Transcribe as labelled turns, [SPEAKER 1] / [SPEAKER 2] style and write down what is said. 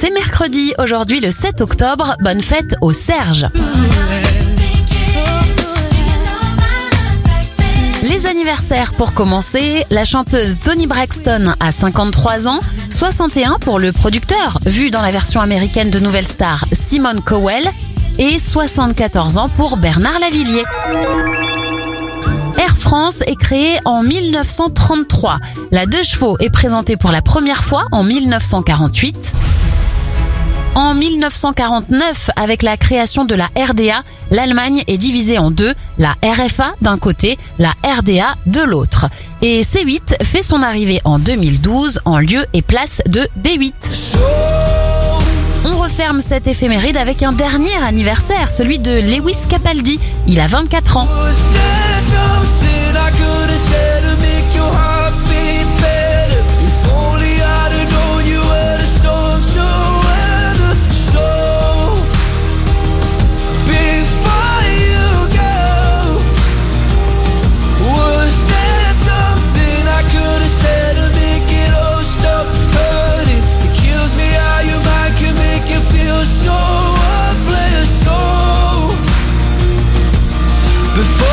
[SPEAKER 1] C'est mercredi, aujourd'hui le 7 octobre. Bonne fête au Serge. Les anniversaires pour commencer, la chanteuse Tony Braxton a 53 ans, 61 pour le producteur, vu dans la version américaine de Nouvelle Star, Simone Cowell, et 74 ans pour Bernard Lavillier. Air France est créée en 1933. La deux chevaux est présentée pour la première fois en 1948. En 1949, avec la création de la RDA, l'Allemagne est divisée en deux, la RFA d'un côté, la RDA de l'autre. Et C8 fait son arrivée en 2012 en lieu et place de D8. On referme cette éphéméride avec un dernier anniversaire, celui de Lewis Capaldi. Il a 24 ans.
[SPEAKER 2] Before